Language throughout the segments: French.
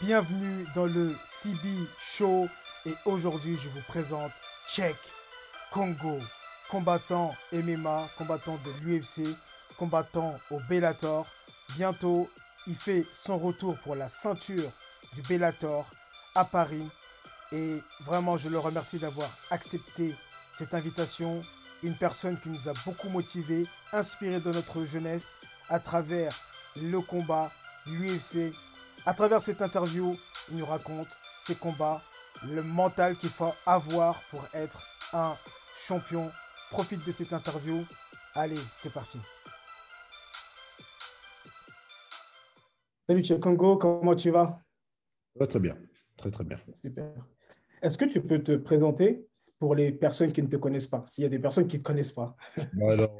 bienvenue dans le CB Show et aujourd'hui je vous présente Check Congo, combattant MMA, combattant de l'UFC, combattant au Bellator. Bientôt, il fait son retour pour la ceinture du Bellator à Paris et vraiment je le remercie d'avoir accepté cette invitation. Une personne qui nous a beaucoup motivés, inspiré de notre jeunesse à travers le combat, l'UFC. À travers cette interview, il nous raconte ses combats, le mental qu'il faut avoir pour être un champion. Profite de cette interview. Allez, c'est parti. Salut Congo, comment tu vas? Très bien, très très bien. Super. Est-ce que tu peux te présenter pour les personnes qui ne te connaissent pas, s'il y a des personnes qui ne te connaissent pas? Alors,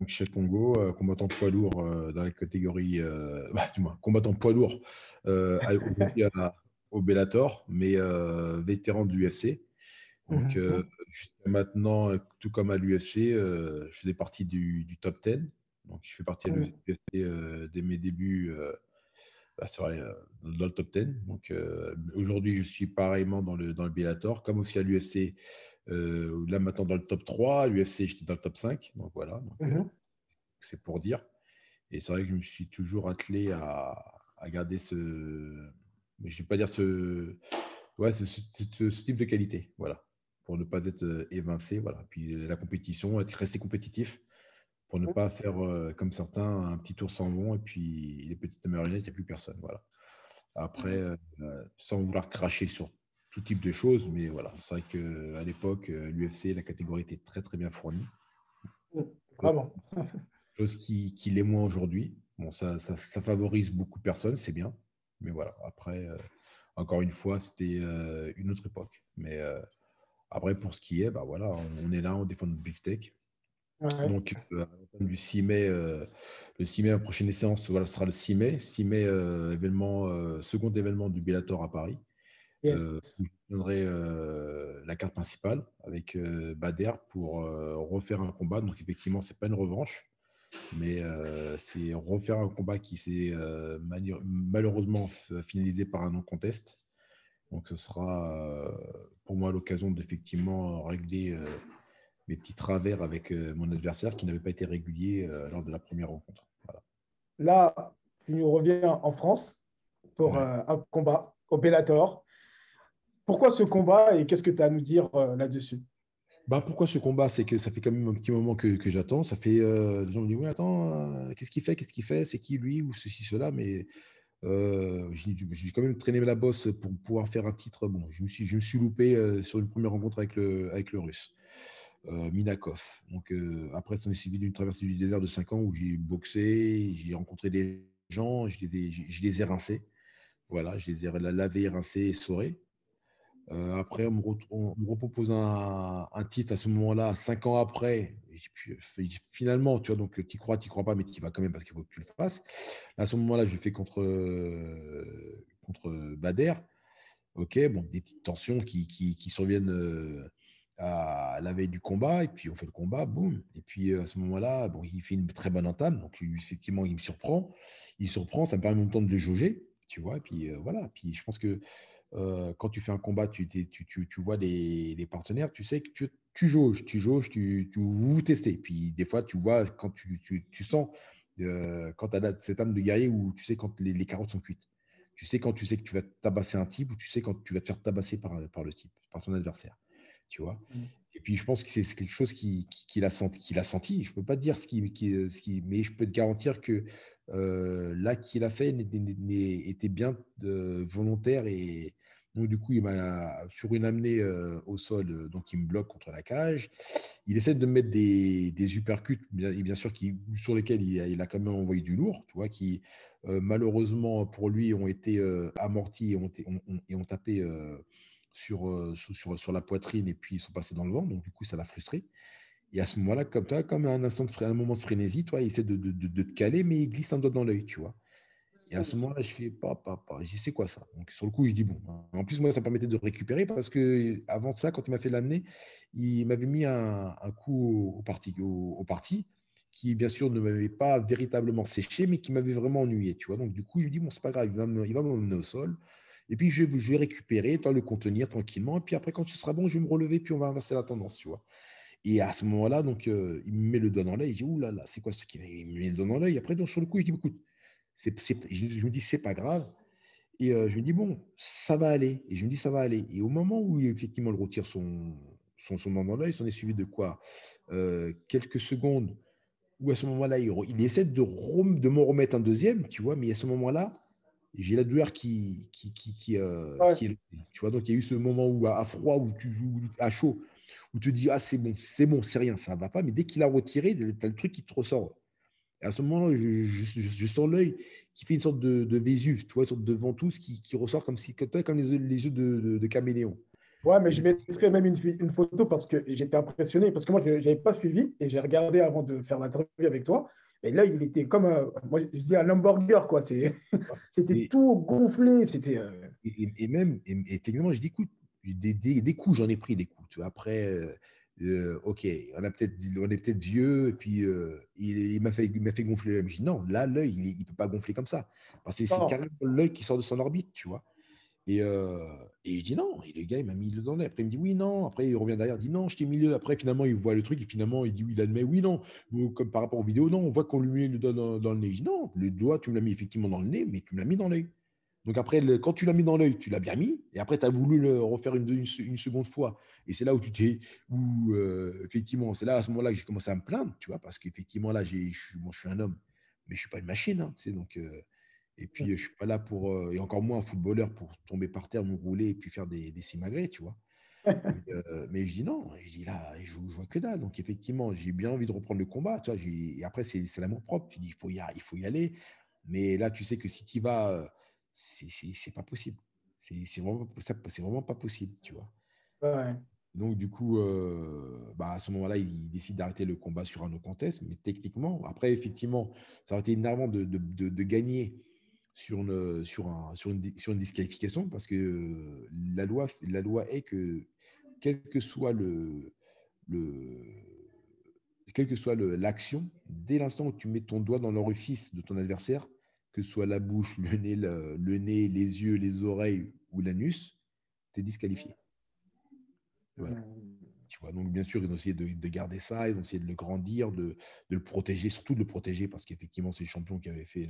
euh, chez Congo, euh, combattant poids lourd euh, dans la catégorie, bah, du moins, combattant poids lourd au Bellator, mais vétéran de l'UFC. Donc, mhm. maintenant, tout comme à l'UFC, je faisais partie du, du, top 10. Donc, je fais partie de l'UFC dès mes débuts bah, euh, dans le top 10. Donc euh, aujourd'hui, je suis pareillement dans le, dans le Bellator, comme aussi à l'UFC. Euh, là maintenant dans le top 3, l'UFC j'étais dans le top 5. Donc voilà, mmh c'est pour dire. Et c'est vrai que je me suis toujours attelé à, à garder ce. Je ne vais pas dire ce, ouais, ce, ce, type de qualité. Voilà. Pour ne pas être évincé. Voilà. Puis la compétition, être resté compétitif pour ne pas faire comme certains un petit tour sans vent et puis les petites marionnettes, il n'y a plus personne. Voilà. Après, sans vouloir cracher sur tout type de choses, mais voilà, c'est vrai qu'à l'époque, l'UFC, la catégorie était très très bien fournie. Vraiment. Chose qui, qui l'est moins aujourd'hui. Bon, ça, ça, favorise beaucoup de personnes, c'est bien. Mais voilà, après, encore une fois, c'était une autre époque. Mais après, pour ce qui est, bah voilà, on, est là, on défend notre beefsteak. Donc, euh, du 6 mai, euh, le 6 mai, la prochaine séance voilà, sera le 6 mai. 6 mai, euh, événement, second événement du Bellator à Paris. Yes. je donnerai la carte principale avec Bader pour refaire un combat. Donc, effectivement, ce n'est pas une revanche, mais c'est refaire un combat qui s'est malheureusement finalisé par un non-contest. Donc, ce sera pour moi l'occasion d'effectivement régler mes petits travers avec euh, mon adversaire qui n'avait pas été régulier euh, lors de la première rencontre. Là, tu nous reviens en France pour euh, un combat au Bellator. Pourquoi ce combat et qu'est-ce que tu as à nous dire là-dessus? Bah, pourquoi ce combat? C'est que ça fait quand même un petit moment que, j'attends. Ça fait, les gens me disent, oui, attends, qu'est-ce qu'il fait? Qu'est-ce qu'il fait? C'est qui lui? Ou ceci, cela? Mais j'ai quand même traîné la bosse pour pouvoir faire un titre. Bon, je me suis, je me suis loupé sur une première rencontre avec le, avec le russe. Euh, Minakov. Donc, euh, après, ça m'est suivi d'une traversée du désert de 5 ans où j'ai boxé, j'ai rencontré des gens, je les, ai, je ai rincés. Voilà, je les ai lavés, rincés et saurés. Euh, après, on me, on repropose un, titre à ce moment-là, 5 ans après. finalement, tu vois, donc tu crois, tu crois pas, mais tu vas quand même parce qu'il faut que tu le fasses. À ce moment-là, je le fais contre, contre Bader. Ok, bon, des petites tensions qui, qui, surviennent à la veille du combat, et puis on fait le combat, boum. Et puis euh, à ce moment-là, bon, il fait une très bonne entame, donc effectivement, il me surprend. Il surprend, ça me permet temps de le jauger, tu vois. Et puis euh, voilà. Puis je pense que euh, quand tu fais un combat, tu, tu, tu, tu vois les, les, partenaires, tu sais que tu, tu jauges, tu jauges, tu, tu vous, testez. Puis des fois, tu vois quand tu, tu sens quand tu as cette âme de guerrier où tu sais quand les, les, carottes sont cuites. Tu sais quand tu sais que tu vas tabasser un type ou tu sais quand tu vas te faire tabasser par, par le type, par son adversaire tu vois. Mmh. Et puis, je pense que c'est quelque chose qu'il qui, a, senti, a senti. Je ne peux pas te dire ce qui, qui, ce qui, mais je peux te garantir que euh, là qu'il a fait était bien de, volontaire et donc du coup il m'a sur une amenée euh, au sol, donc il me bloque contre la cage. Il essaie de mettre des, des uppercuts, bien, bien sûr, sur lesquels il a, quand même envoyé du lourd, tu vois, qui euh, malheureusement pour lui ont été amortis et ont, tapé sur, sur, sur, la poitrine et puis ils sont passés dans le vent. Donc, du coup, ça l'a frustré. Et à ce moment-là, comme comme un, instant de, un moment de frénésie, toi, il essaie de, de, de, te caler, mais il glisse un doigt dans l'œil, tu vois. Et à ce moment-là, je fais pas, pas, pas. Je dis, c'est quoi ça? Donc, sur le coup, je dis, bon. En plus, moi, ça permettait de récupérer parce que avant ça, quand il m'a fait l'amener, il m'avait mis un, coup au, parti, au, parti qui, bien sûr, ne m'avait pas véritablement séché, mais qui m'avait vraiment ennuyé, tu vois? Donc, du coup, je me dis, bon, c'est pas grave, il va m'emmener au sol. Et puis, je, je vais récupérer, toi, le contenir tranquillement. Et puis après, quand tu seras bon, je vais me relever, puis on va inverser la tendance, tu vois? Et à ce moment-là, donc, euh, il me met le doigt dans l'œil. Il dit, ouh là c'est quoi ce qui Il me met le doigt dans l'œil? Après, donc, sur le coup, je dis, écoute, je, me dis, c'est pas grave. Et euh, je me dis, bon, ça va aller. Et je me dis, ça va aller. Et au moment où, effectivement, il retire son, son, son dans l'œil, s'en est suivi de quoi euh, Quelques secondes où, à ce moment-là, il, il essaie de, de m'en remettre un deuxième, tu vois, mais à ce moment-là, j'ai la douleur qui, qui, qui, qui, est, tu vois, donc il y a eu ce moment où à, froid, où tu joues à chaud, où tu te dis, ah, c'est bon, c'est bon, c'est rien, ça ne va pas. Mais dès qu'il a retiré, tu as le truc qui te ressort. Et à ce moment-là, je, je, sens l'œil qui fait une sorte de, de Vésuve, tu vois, une sorte de ventouse qui, qui ressort comme, si, comme les, les yeux de, de, caméléon. Ouais, mais je mettrai même une, une photo parce que j'étais impressionné, parce que moi, je n'avais pas suivi et j'ai regardé avant de faire l'interview avec toi. Et là, il était comme, un, moi, je dis un hamburger, quoi. C'était tout gonflé. C'était. Euh, et, même, et, techniquement, je dis, écoute, des, des, coups, j'en ai pris des coups. Tu vois. Après, euh, euh, ok, on, a peut on est peut-être vieux, et puis il, il m'a fait, fait gonfler l'œil. Je dis, non, là, l'œil, il ne peut pas gonfler comme ça. Parce que c'est carrément l'œil qui sort de son orbite, tu vois. Et, et je dis non. Et le gars, il m'a mis le dans le Après, il me dit oui, non. Après, il revient derrière, il dit non, je t'ai mis le. Après, finalement, il voit le truc et finalement, il dit oui, il admet oui, non. Comme par rapport aux vidéos, non, on voit qu'on lui met le doigt dans, le nez. Je dis non, le doigt, tu me l'as mis effectivement dans le nez, mais tu me l'as mis dans l'œil. Donc après, quand tu l'as mis dans l'œil, tu l'as bien mis. Et après, tu as voulu le refaire une, une, seconde fois. Et c'est là où tu t'es. Où, effectivement, c'est là à ce moment-là que j'ai commencé à me plaindre, tu vois, parce qu'effectivement, là, je suis, je suis un homme, mais je ne suis pas une machine. Hein, donc. Et puis, je ne suis pas là pour, et encore moins un footballeur, pour tomber par terre, me rouler et puis faire des, des simagrées, tu vois. mais, je dis non, je dis là, je, je vois que dalle. Donc, effectivement, j'ai bien envie de reprendre le combat. Tu vois, et après, c'est l'amour propre. Tu dis, il faut, y, il faut y aller. Mais là, tu sais que si tu y vas, c'est pas possible. C'est vraiment, vraiment pas possible, tu vois. Ouais. Donc, du coup, bah, à ce moment-là, il décide d'arrêter le combat sur un no contest. Mais techniquement, après, effectivement, ça aurait été énervant de, de, de, de gagner sur une, sur, un, sur, une, sur une disqualification parce que la loi, la loi est que quel que soit le, le quelle que soit l'action, dès l'instant où tu mets ton doigt dans l'orifice de ton adversaire, que ce soit la bouche, le nez, le, nez, les yeux, les oreilles ou l'anus, tu es disqualifié. Voilà. Mmh donc, bien sûr, ils ont essayé de, garder ça, ils ont essayé de le grandir, de, le protéger, surtout de le protéger, parce qu'effectivement, c'est le champion qui avait fait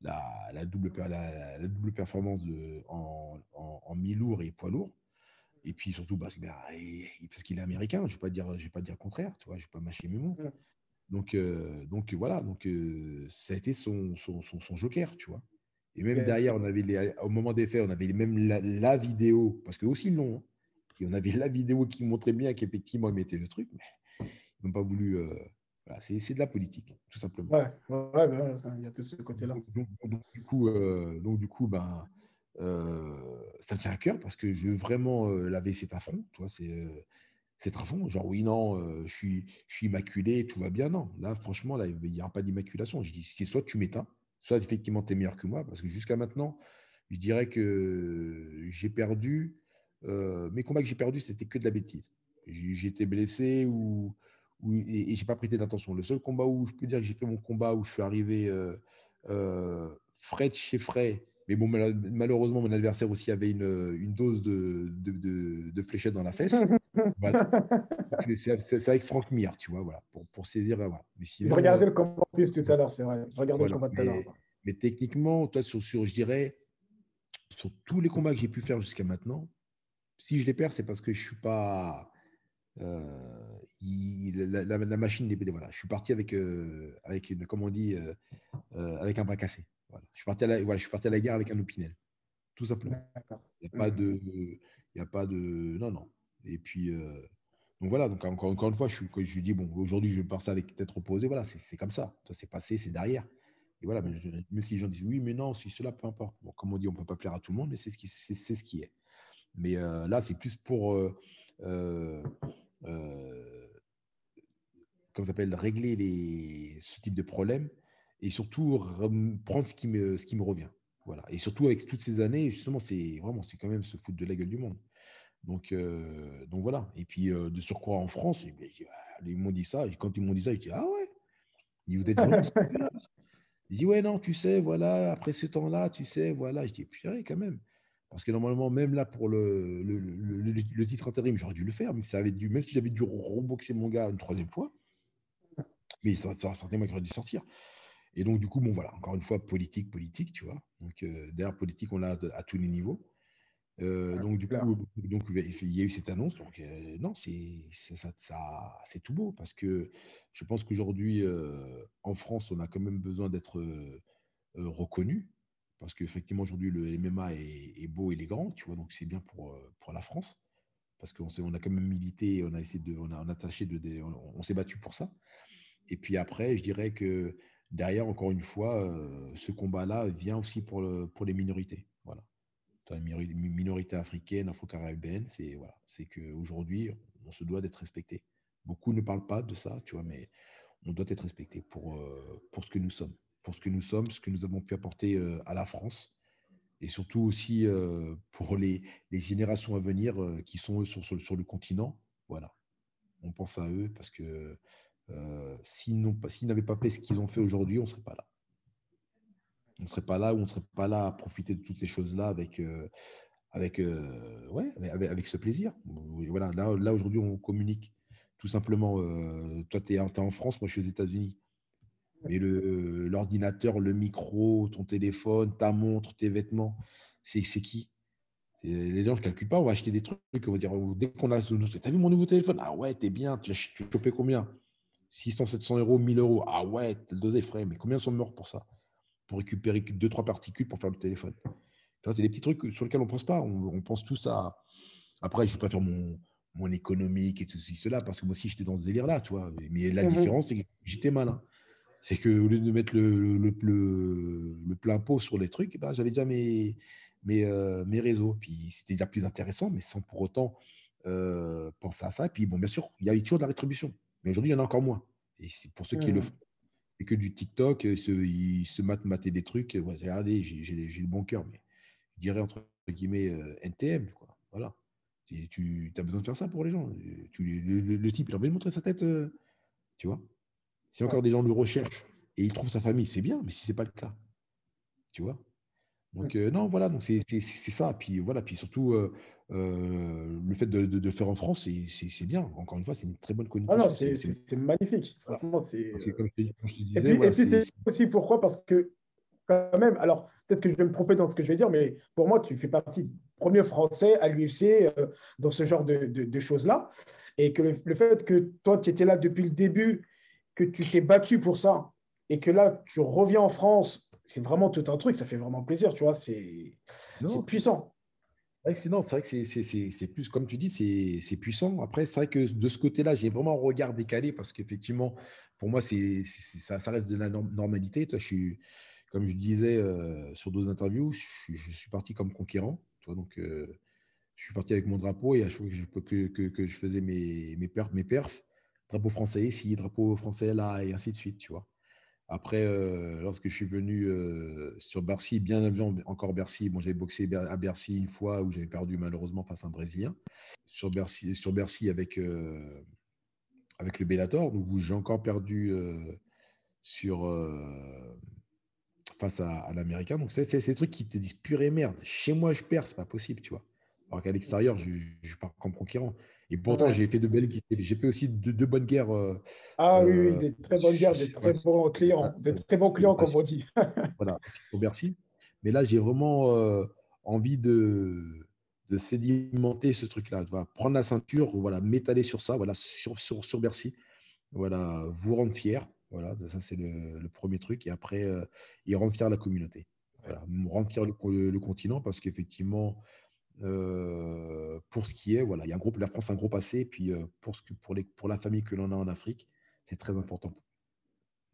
la, double, la, double performance en, mi-lourd et poids lourd. Et puis surtout parce, ben, qu'il est américain, je ne vais, pas dire, vais pas dire le contraire, tu vois, je ne vais pas mâcher mes mots. Donc, euh, donc voilà, donc, euh, ça a été son, son, joker, tu vois. Et même derrière, on avait au moment des faits, on avait même la, vidéo, parce que aussi long. Hein on avait la vidéo qui montrait bien qu'effectivement, ils mettaient le truc, mais ils n'ont pas voulu. Euh, voilà, c'est de la politique, tout simplement. Ouais, ouais, ben, il y a tout ce côté-là. Donc, du coup, euh, donc, du coup ben, euh, ça me tient à cœur parce que je veux vraiment laver cet affront. Tu vois, c'est c'est affront. Genre, oui, non, je, suis, je suis immaculé, tout va bien. Non, là, franchement, là, il n'y aura pas d'immaculation. Je dis, c'est soit tu m'éteins, soit effectivement, tu es meilleur que moi. Parce que jusqu'à maintenant, je dirais que j'ai perdu euh, mes combats que j'ai perdus, c'était que de la bêtise. J'étais blessé ou, et, je n'ai pas prêté d'attention. Le seul combat où je peux dire que j'ai fait mon combat, où je suis arrivé euh, euh, frais de chez frais, mais bon, malheureusement, mon adversaire aussi avait une, une dose de, de, de, fléchette dans la fesse. Voilà. C'est avec Franck Mir, tu vois, voilà, pour, pour saisir. Voilà. Mais je regardais le combat plus tout à l'heure, c'est vrai. Je regardais le combat tout à l'heure. Mais techniquement, toi, sur, sur, je dirais, sur tous les combats que j'ai pu faire jusqu'à maintenant, si je les perds, c'est parce que je suis pas. Euh, la, machine, voilà. Je suis parti avec, euh, avec une, comme on dit, euh, avec un bras cassé. Voilà. Je, suis parti à la, voilà, je suis parti à la guerre avec un opinel. Tout simplement. Il n'y a pas de. Il a pas de. Non, non. Et puis. donc voilà, donc encore, encore une fois, je, je dis, bon, aujourd'hui, je pars ça avec tête reposée. Voilà, c'est comme ça. Ça s'est passé, c'est derrière. Et voilà, mais même si les gens disent oui, mais non, si cela, peu importe. Bon, comme on dit, on ne peut pas plaire à tout le monde, mais c'est ce, qui, ce qui est. Mais euh, là, c'est plus pour, euh, euh, comme s'appelle, régler les, ce type de problème et surtout prendre ce qui me, ce qui me revient. Voilà. Et surtout avec toutes ces années, justement, c'est vraiment, c'est quand même se foutre de la gueule du monde. Donc, donc voilà. Et puis de surcroît en France, ah, ils m'ont dit ça. Et quand ils m'ont dit ça, je dis ah ouais. Il dit, vous êtes vraiment Il dit, ouais, non, tu sais, voilà, après ce temps-là, tu sais, voilà. Je dis, purée, quand même. Parce que normalement, même là, pour le, le, le, titre intérim, j'aurais dû le faire, mais ça avait dû, même si j'avais dû reboxer mon gars une troisième fois, mais ça, ça certainement qu'il aurait dû sortir. Et donc, du coup, bon, voilà, encore une fois, politique, politique, tu vois. Donc, euh, derrière politique, on l'a à, tous les niveaux. Euh, donc, du coup, donc, il y a eu cette annonce. Donc, euh, non, c'est ça, ça c'est tout beau parce que je pense qu'aujourd'hui, en France, on a quand même besoin d'être reconnu parce qu'effectivement, aujourd'hui, le MMA est, beau, il est grand, tu vois, donc c'est bien pour, pour la France, parce qu'on on a quand même milité, on a essayé de, on a, attaché de, on, s'est battu pour ça. Et puis après, je dirais que derrière, encore une fois, ce combat-là vient aussi pour, le, pour les minorités, voilà. Les minorités afro-caribéennes, c'est voilà, qu'aujourd'hui, on se doit d'être respecté. Beaucoup ne parlent pas de ça, tu vois, mais on doit être respecté pour, pour ce que nous sommes pour ce que nous sommes, ce que nous avons pu apporter euh, à la France et surtout aussi euh, pour les, générations à venir euh, qui sont sur, sur, le continent. Voilà, on pense à eux parce que s'ils n'avaient pas fait ce qu'ils ont fait aujourd'hui, on ne serait pas là. On ne serait pas là ou on ne serait pas là à profiter de toutes ces choses-là avec, avec, ouais, avec, ce plaisir. Voilà, là, là aujourd'hui, on communique tout simplement. toi, tu es, es, en France, moi, je suis aux États-Unis. Mais l'ordinateur, le, micro, ton téléphone, ta montre, tes vêtements, c'est qui? Les gens ne calculent pas, on va acheter des trucs, on va dire, dès qu'on a tu as vu mon nouveau téléphone? Ah ouais, t'es bien, tu as chopé combien? 600, 700 euros, 1000 euros. Ah ouais, le dosé frais, mais combien sont morts pour ça? Pour récupérer 2-3 particules pour faire le téléphone. C'est des petits trucs sur lesquels on ne pense pas. On, pense tous à. Après, je préfère mon, mon économique et tout cela, parce que moi aussi, j'étais dans ce délire-là, tu vois. Mais la mmh différence, c'est que j'étais malin c'est qu'au lieu de mettre le, le, le, plein pot sur les trucs, bah, j'avais déjà mes, mes, euh, mes réseaux. Puis c'était déjà plus intéressant, mais sans pour autant euh, penser à ça. Et puis, bon, bien sûr, il y avait toujours de la rétribution. Mais aujourd'hui, il y en a encore moins. Et pour ceux qui le mmh. font, c'est que du TikTok, ils se, ils se matent, mater des trucs. regardez, j'ai le bon cœur, mais je dirais entre guillemets euh, NTM. Quoi. Voilà. Tu as besoin de faire ça pour les gens. Tu, le, type, il a envie de montrer sa tête, tu vois. Si encore des gens le recherchent et ils trouvent sa famille, c'est bien, mais si ce n'est pas le cas, tu vois. Donc, euh, non, voilà, donc c'est ça. Puis voilà, puis surtout, euh, euh, le fait de, de, faire en France, c'est bien. Encore une fois, c'est une très bonne. Ah non, c'est magnifique. Franchement, c'est. Comme, je te disais, et puis, c'est aussi pourquoi? Parce que, quand même, alors peut-être que je vais me tromper dans ce que je vais dire, mais pour moi, tu fais partie du premier Français à l'UFC dans ce genre de, de choses-là. Et que le, le, fait que toi, tu étais là depuis le début que tu t'es battu pour ça et que là, tu reviens en France, c'est vraiment tout un truc, ça fait vraiment plaisir, tu vois, c'est puissant. C'est vrai que c'est plus, comme tu dis, c'est puissant. Après, c'est vrai que de ce côté-là, j'ai vraiment un regard décalé parce qu'effectivement, pour moi, ça, ça, reste de la normalité. Toi, je suis, comme je disais euh, sur d'autres interviews, je, suis parti comme conquérant. Toi, donc, euh, je suis parti avec mon drapeau et à chaque fois que je, que, que, je faisais mes, mes, perfs, mes perfs, drapeau français ici, drapeau français là, et ainsi de suite, tu vois. Après, euh, lorsque je suis venu euh, sur Bercy, bien avant encore Bercy, bon, j'avais boxé à Bercy une fois où j'avais perdu malheureusement face à un Brésilien. Sur Bercy, avec, euh, avec le Bellator, où j'ai encore perdu sur, face à, l'Américain. Donc, c'est ces trucs qui te disent purée merde. Chez moi, je perds, c'est pas possible, tu vois. Alors qu'à l'extérieur, je pars comme conquérant. Et pourtant, j'ai fait de belles J'ai fait aussi de, bonnes guerres. Euh, ah oui, oui, des très bonnes guerres, des très bons clients, des très bons clients, comme on dit. voilà, Bercy. Mais là, j'ai vraiment euh, envie de, de sédimenter ce truc-là. Prendre la ceinture, voilà, m'étaler sur ça, voilà, sur, sur, sur Bercy. Voilà, vous rendre fier. Voilà, ça, c'est le, premier truc. Et après, euh, et rendre fier la communauté. Voilà, rendre fier le, le continent parce qu'effectivement, euh, pour ce qui est, voilà, il y a un groupe, la France a un gros passé, et puis euh, pour, ce que, pour, les, pour la famille que l'on a en Afrique, c'est très important.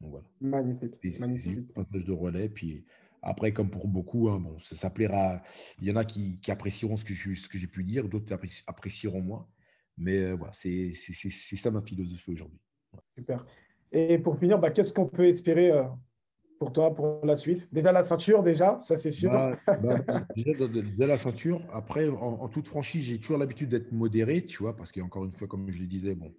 Donc voilà. Magnifique. magnifique. Passage de relais, puis après, comme pour beaucoup, hein, bon, ça, plaira. Il y en a qui, qui apprécieront ce que, je, ce que j'ai pu dire, d'autres apprécieront moins. Mais euh, voilà, c'est ça ma philosophie aujourd'hui. Super. Et pour finir, bah, qu'est-ce qu'on peut espérer pour toi pour la suite Déjà la ceinture, déjà, ça c'est sûr. Bah, bah, déjà, la ceinture. Après, en, toute franchise, j'ai toujours l'habitude d'être modéré, tu vois, parce qu'encore une fois, comme je le disais, bon,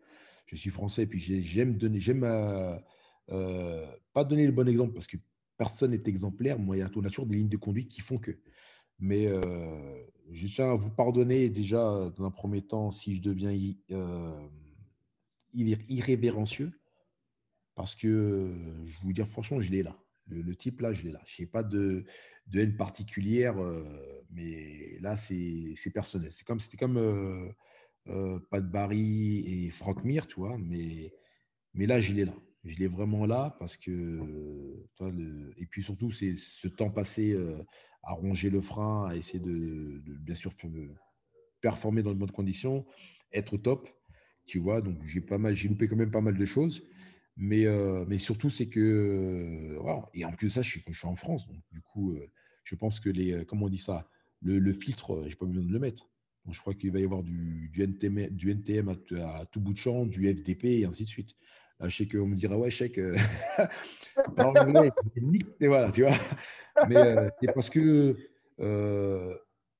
je suis français, puis j'aime donner, j'aime euh, pas donner le bon exemple parce que personne n'est exemplaire. Moi, il y a tout nature des lignes de conduite qui font que. Mais je tiens à vous pardonner déjà dans un premier temps si je deviens irrévérencieux parce que je vous dire franchement, je l'ai là. Le, type là, je l'ai là. Je n'ai pas de, de, haine particulière, mais là, c'est personnel. C'est comme c'était comme Pat Barry et Frank Mir, tu vois, mais, mais là, je l'ai là. Je l'ai vraiment là parce que, et puis surtout, c'est ce temps passé à ronger le frein, à essayer de, bien sûr performer dans de bonnes conditions, être top, tu vois. Donc pas mal, j'ai loupé quand même pas mal de choses, mais mais surtout c'est que et en plus de ça, je suis, je suis en France, donc du coup, je pense que les, comment on dit ça, le, le filtre, j'ai pas besoin de le mettre. Donc, je crois qu'il va y avoir du, du NTM, du NTM à, tout bout de champ, du FDP et ainsi de suite. Là, je sais qu'on me dira, ouais, chèque, euh, et voilà, tu vois. Mais euh, c'est parce que euh,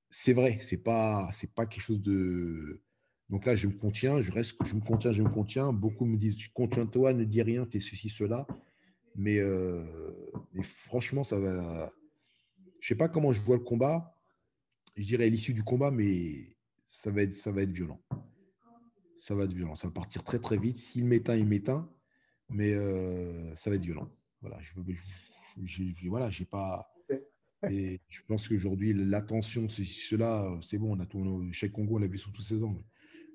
c'est vrai, c'est pas, c'est pas quelque chose de. Donc là, je me contiens, je reste, je me contiens, je me contiens. Beaucoup me disent, contiens-toi, ne dis rien, fais ceci, cela. Mais, mais franchement, ça va. Je sais pas comment je vois le combat. Je dirais l'issue du combat, mais ça va être, ça va être violent ça va être violent. Ça va partir très très vite. S'il m'éteint, il m'éteint. Mais euh, ça va être violent. Voilà, je, je, voilà, j'ai pas. Et je pense qu'aujourd'hui, l'attention, cela, c'est bon. On a tout, chez Congo, on l'a vu sous tous ses angles.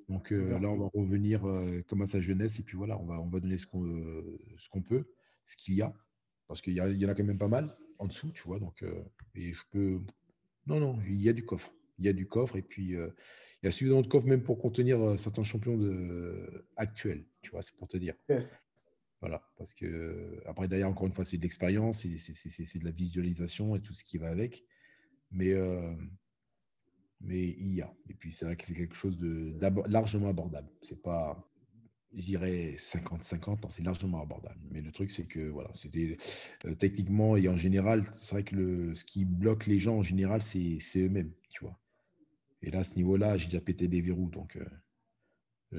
Donc euh, là, on va revenir euh, comme à sa jeunesse. Et puis voilà, on va, on va donner ce qu'on peut, ce qu'il y a. Parce qu'il y, y, en a quand même pas mal en dessous, tu vois. Donc, et je peux. Non, non, il y a du coffre. Il y a du coffre. Et puis, il y a suffisamment de coffre même pour contenir certains champions de... actuels, tu vois, c'est pour te dire. Voilà, parce que après, derrière, encore une fois, c'est de l'expérience, c'est de la visualisation et tout ce qui va avec. Mais, mais il y a. Et puis, c'est vrai que c'est quelque chose de largement abordable. C'est pas, je dirais 50-50, c'est largement abordable. Mais le truc, c'est que voilà, c'était euh, techniquement et en général, c'est vrai que le, ce qui bloque les gens en général, c'est eux-mêmes, tu vois. Et là, à ce niveau-là, j'ai déjà pété des verrous. Donc, euh,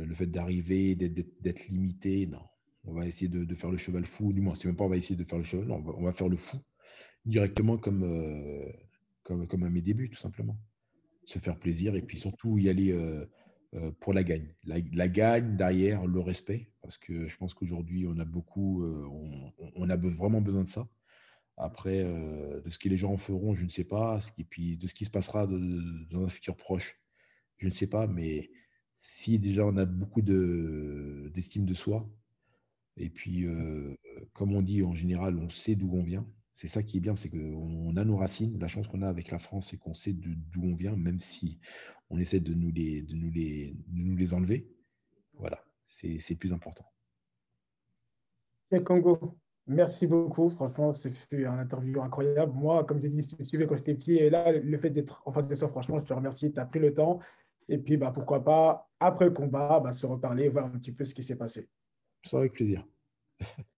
le fait d'arriver, d'être limité, non. On va essayer de, faire le cheval fou. Du moins, c'est même pas on va essayer de faire le cheval, on, va, faire le fou directement comme, euh, comme, comme à mes débuts, tout simplement. Se faire plaisir et puis surtout y aller pour la gagne. La, gagne, derrière, le respect. Parce que je pense qu'aujourd'hui, on a beaucoup, on, on, a vraiment besoin de ça. Après, de ce que les gens en feront, je ne sais pas. Et puis de ce qui se passera dans un futur proche, je ne sais pas. Mais si déjà on a beaucoup d'estime de, soi, et puis euh, comme on dit en général, on sait d'où on vient. C'est ça qui est bien, c'est qu'on a nos racines. La chance qu'on a avec la France, c'est qu'on sait d'où on vient, même si on essaie de nous les, de nous les, de nous les enlever. Voilà, c'est plus important. Et Congo, Merci beaucoup. Franchement, c'était un interview incroyable. Moi, comme j'ai dit, je te suivais quand j'étais petit. Et là, le fait d'être en face de ça, franchement, je te remercie. Tu as pris le temps. Et puis, bah, pourquoi pas, après le combat, bah, se reparler, voir un petit peu ce qui s'est passé. Ça avec plaisir.